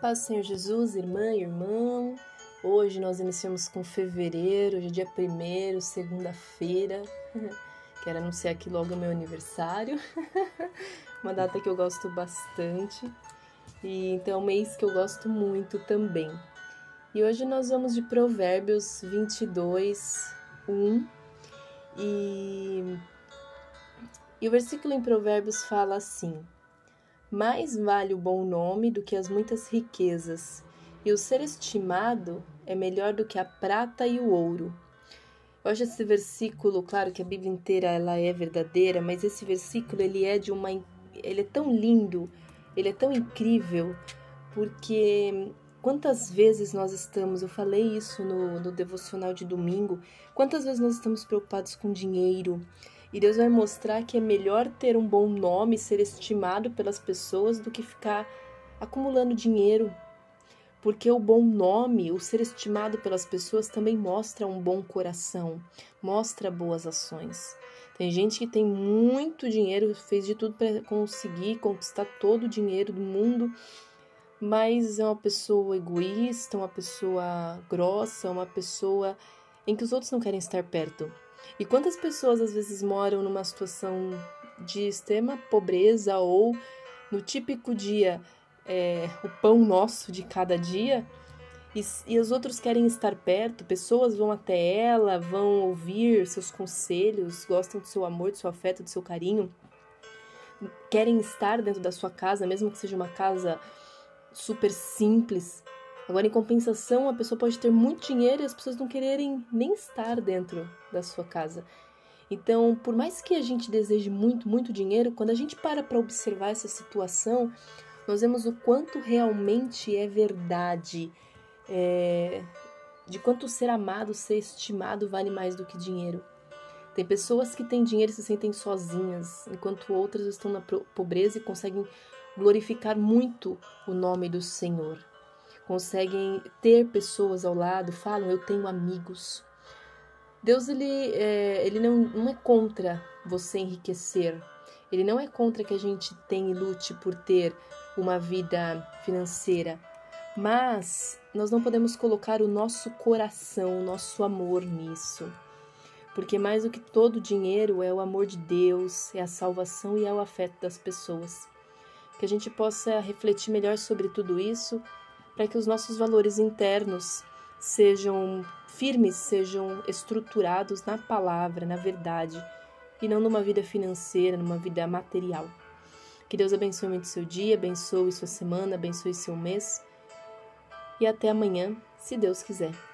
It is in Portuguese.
Paz Senhor Jesus, irmã e irmão. Hoje nós iniciamos com fevereiro, hoje é dia 1 segunda-feira. Quero anunciar aqui logo meu aniversário. Uma data que eu gosto bastante. E então é um mês que eu gosto muito também. E hoje nós vamos de Provérbios 22, 1. E, e o versículo em Provérbios fala assim: mais vale o bom nome do que as muitas riquezas, e o ser estimado é melhor do que a prata e o ouro. Eu acho esse versículo, claro que a Bíblia inteira ela é verdadeira, mas esse versículo ele é de uma ele é tão lindo, ele é tão incrível, porque quantas vezes nós estamos, eu falei isso no, no devocional de domingo, quantas vezes nós estamos preocupados com dinheiro, e Deus vai mostrar que é melhor ter um bom nome, ser estimado pelas pessoas, do que ficar acumulando dinheiro. Porque o bom nome, o ser estimado pelas pessoas, também mostra um bom coração, mostra boas ações. Tem gente que tem muito dinheiro, fez de tudo para conseguir conquistar todo o dinheiro do mundo, mas é uma pessoa egoísta, uma pessoa grossa, uma pessoa em que os outros não querem estar perto. E quantas pessoas às vezes moram numa situação de extrema pobreza ou no típico dia é, o pão nosso de cada dia e, e os outros querem estar perto, pessoas vão até ela, vão ouvir seus conselhos, gostam do seu amor, do seu afeto, do seu carinho, querem estar dentro da sua casa, mesmo que seja uma casa super simples, Agora, em compensação, a pessoa pode ter muito dinheiro e as pessoas não quererem nem estar dentro da sua casa. Então, por mais que a gente deseje muito, muito dinheiro, quando a gente para para observar essa situação, nós vemos o quanto realmente é verdade, é, de quanto ser amado, ser estimado vale mais do que dinheiro. Tem pessoas que têm dinheiro e se sentem sozinhas, enquanto outras estão na pobreza e conseguem glorificar muito o nome do Senhor conseguem ter pessoas ao lado, falam, eu tenho amigos. Deus ele, é, ele não, não é contra você enriquecer, ele não é contra que a gente tenha e lute por ter uma vida financeira, mas nós não podemos colocar o nosso coração, o nosso amor nisso. Porque mais do que todo dinheiro é o amor de Deus, é a salvação e é o afeto das pessoas. Que a gente possa refletir melhor sobre tudo isso para que os nossos valores internos sejam firmes, sejam estruturados na palavra, na verdade, e não numa vida financeira, numa vida material. Que Deus abençoe muito seu dia, abençoe sua semana, abençoe seu mês. E até amanhã, se Deus quiser.